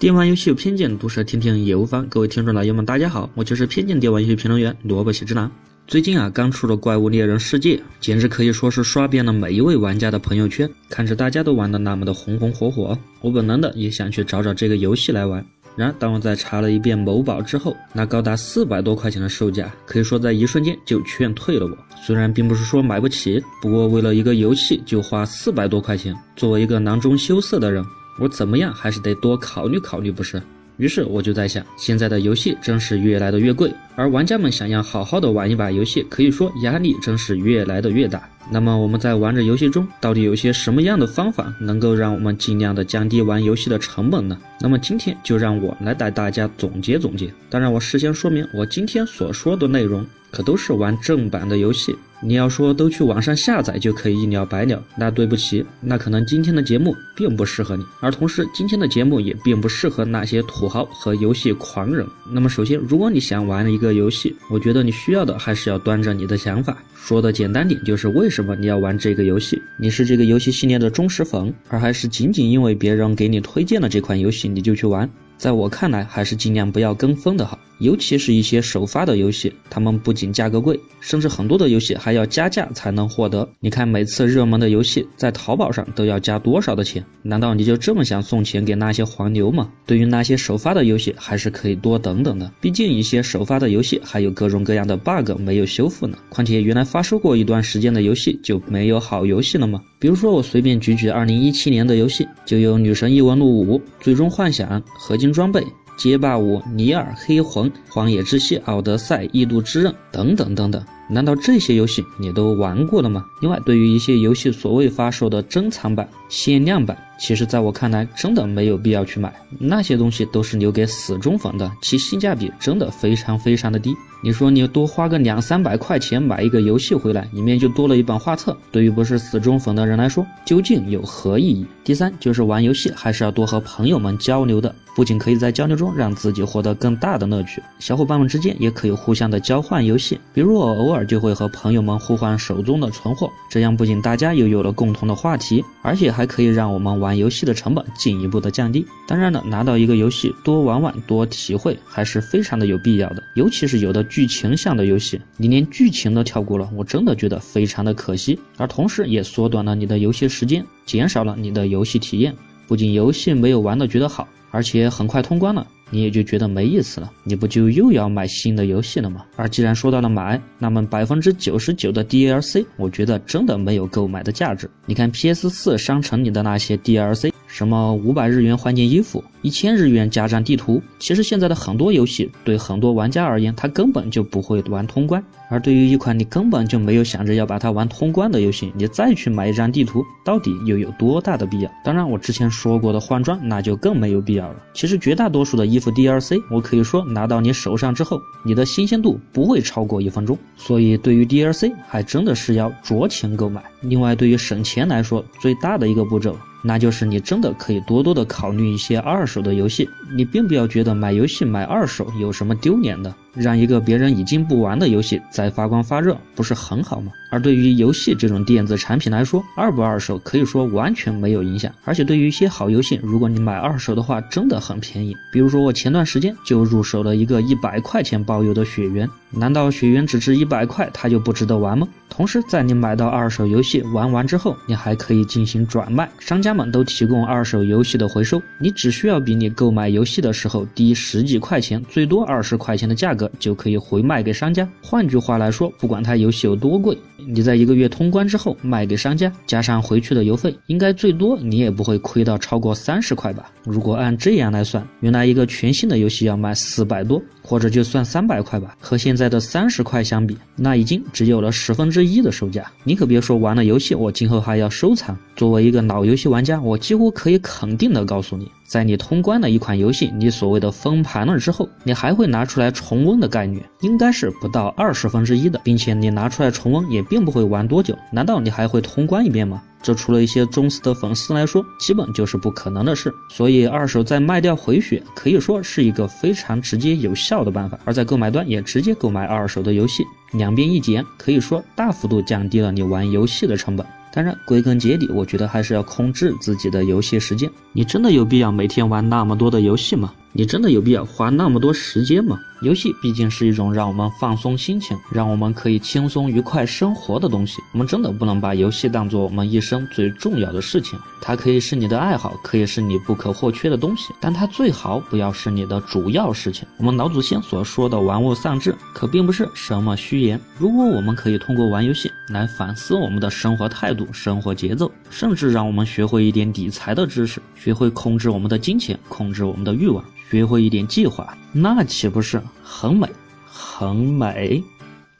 电玩游戏有偏见，毒舌听听也无妨。各位听众老爷们，大家好，我就是偏见电玩游戏评论员萝卜喜之郎。最近啊，刚出了《怪物猎人世界》，简直可以说是刷遍了每一位玩家的朋友圈。看着大家都玩的那么的红红火火，我本能的也想去找找这个游戏来玩。然而，当我在查了一遍某宝之后，那高达四百多块钱的售价，可以说在一瞬间就劝退了我。虽然并不是说买不起，不过为了一个游戏就花四百多块钱，作为一个囊中羞涩的人。我怎么样还是得多考虑考虑，不是？于是我就在想，现在的游戏真是越来的越贵，而玩家们想要好好的玩一把游戏，可以说压力真是越来的越大。那么我们在玩着游戏中，到底有些什么样的方法能够让我们尽量的降低玩游戏的成本呢？那么今天就让我来带大家总结总结。当然，我事先说明，我今天所说的内容可都是玩正版的游戏。你要说都去网上下载就可以一了百了，那对不起，那可能今天的节目并不适合你。而同时，今天的节目也并不适合那些土豪和游戏狂人。那么，首先，如果你想玩一个游戏，我觉得你需要的还是要端着你的想法。说的简单点，就是为什么你要玩这个游戏？你是这个游戏系列的忠实粉，而还是仅仅因为别人给你推荐了这款游戏你就去玩？在我看来，还是尽量不要跟风的好。尤其是一些首发的游戏，他们不仅价格贵，甚至很多的游戏还要加价才能获得。你看，每次热门的游戏在淘宝上都要加多少的钱？难道你就这么想送钱给那些黄牛吗？对于那些首发的游戏，还是可以多等等的。毕竟一些首发的游戏还有各种各样的 bug 没有修复呢。况且原来发售过一段时间的游戏就没有好游戏了吗？比如说我随便举举2017年的游戏，就有《女神异闻录五》《最终幻想》《合金装备》。街霸五、尼尔、黑魂、荒野之息、奥德赛、异度之刃等等等等，难道这些游戏你都玩过了吗？另外，对于一些游戏所谓发售的珍藏版、限量版，其实在我看来，真的没有必要去买，那些东西都是留给死忠粉的，其性价比真的非常非常的低。你说你多花个两三百块钱买一个游戏回来，里面就多了一本画册，对于不是死忠粉的人来说，究竟有何意义？第三，就是玩游戏还是要多和朋友们交流的。不仅可以在交流中让自己获得更大的乐趣，小伙伴们之间也可以互相的交换游戏。比如我偶尔就会和朋友们互换手中的存货，这样不仅大家又有了共同的话题，而且还可以让我们玩游戏的成本进一步的降低。当然了，拿到一个游戏多玩玩多体会还是非常的有必要的，尤其是有的剧情向的游戏，你连剧情都跳过了，我真的觉得非常的可惜，而同时也缩短了你的游戏时间，减少了你的游戏体验。不仅游戏没有玩的觉得好。而且很快通关了，你也就觉得没意思了，你不就又要买新的游戏了吗？而既然说到了买，那么百分之九十九的 DLC，我觉得真的没有购买的价值。你看 PS 四商城里的那些 DLC。什么五百日元换件衣服，一千日元加张地图。其实现在的很多游戏对很多玩家而言，他根本就不会玩通关。而对于一款你根本就没有想着要把它玩通关的游戏，你再去买一张地图，到底又有多大的必要？当然，我之前说过的换装，那就更没有必要了。其实绝大多数的衣服 DLC，我可以说拿到你手上之后，你的新鲜度不会超过一分钟。所以对于 DLC，还真的是要酌情购买。另外，对于省钱来说，最大的一个步骤。那就是你真的可以多多的考虑一些二手的游戏，你并不要觉得买游戏买二手有什么丢脸的。让一个别人已经不玩的游戏再发光发热，不是很好吗？而对于游戏这种电子产品来说，二不二手可以说完全没有影响。而且对于一些好游戏，如果你买二手的话，真的很便宜。比如说我前段时间就入手了一个一百块钱包邮的血缘，难道血缘只值一百块，它就不值得玩吗？同时，在你买到二手游戏玩完之后，你还可以进行转卖，商家们都提供二手游戏的回收，你只需要比你购买游戏的时候低十几块钱，最多二十块钱的价格。就可以回卖给商家。换句话来说，不管它游戏有多贵，你在一个月通关之后卖给商家，加上回去的邮费，应该最多你也不会亏到超过三十块吧？如果按这样来算，原来一个全新的游戏要卖四百多，或者就算三百块吧，和现在的三十块相比，那已经只有了十分之一的售价。你可别说玩了游戏，我今后还要收藏。作为一个老游戏玩家，我几乎可以肯定的告诉你。在你通关了一款游戏，你所谓的封盘了之后，你还会拿出来重温的概率，应该是不到二十分之一的，并且你拿出来重温也并不会玩多久，难道你还会通关一遍吗？这除了一些忠实的粉丝来说，基本就是不可能的事。所以二手再卖掉回血，可以说是一个非常直接有效的办法。而在购买端也直接购买二手的游戏，两边一减，可以说大幅度降低了你玩游戏的成本。当然，归根结底，我觉得还是要控制自己的游戏时间。你真的有必要每天玩那么多的游戏吗？你真的有必要花那么多时间吗？游戏毕竟是一种让我们放松心情、让我们可以轻松愉快生活的东西。我们真的不能把游戏当做我们一生最重要的事情。它可以是你的爱好，可以是你不可或缺的东西，但它最好不要是你的主要事情。我们老祖先所说的“玩物丧志”，可并不是什么虚言。如果我们可以通过玩游戏来反思我们的生活态度、生活节奏，甚至让我们学会一点理财的知识，学会控制我们的金钱，控制我们的欲望。学会一点计划，那岂不是很美，很美？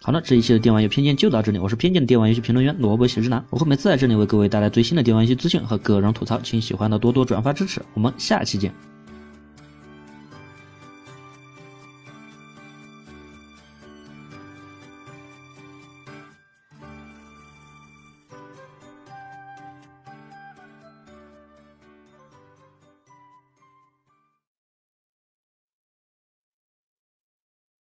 好了，这一期的电玩游戏偏见就到这里。我是偏见的电玩游戏评论员萝卜喜之男，我会每次在这里为各位带来最新的电玩游戏资讯和个人吐槽，请喜欢的多多转发支持。我们下期见。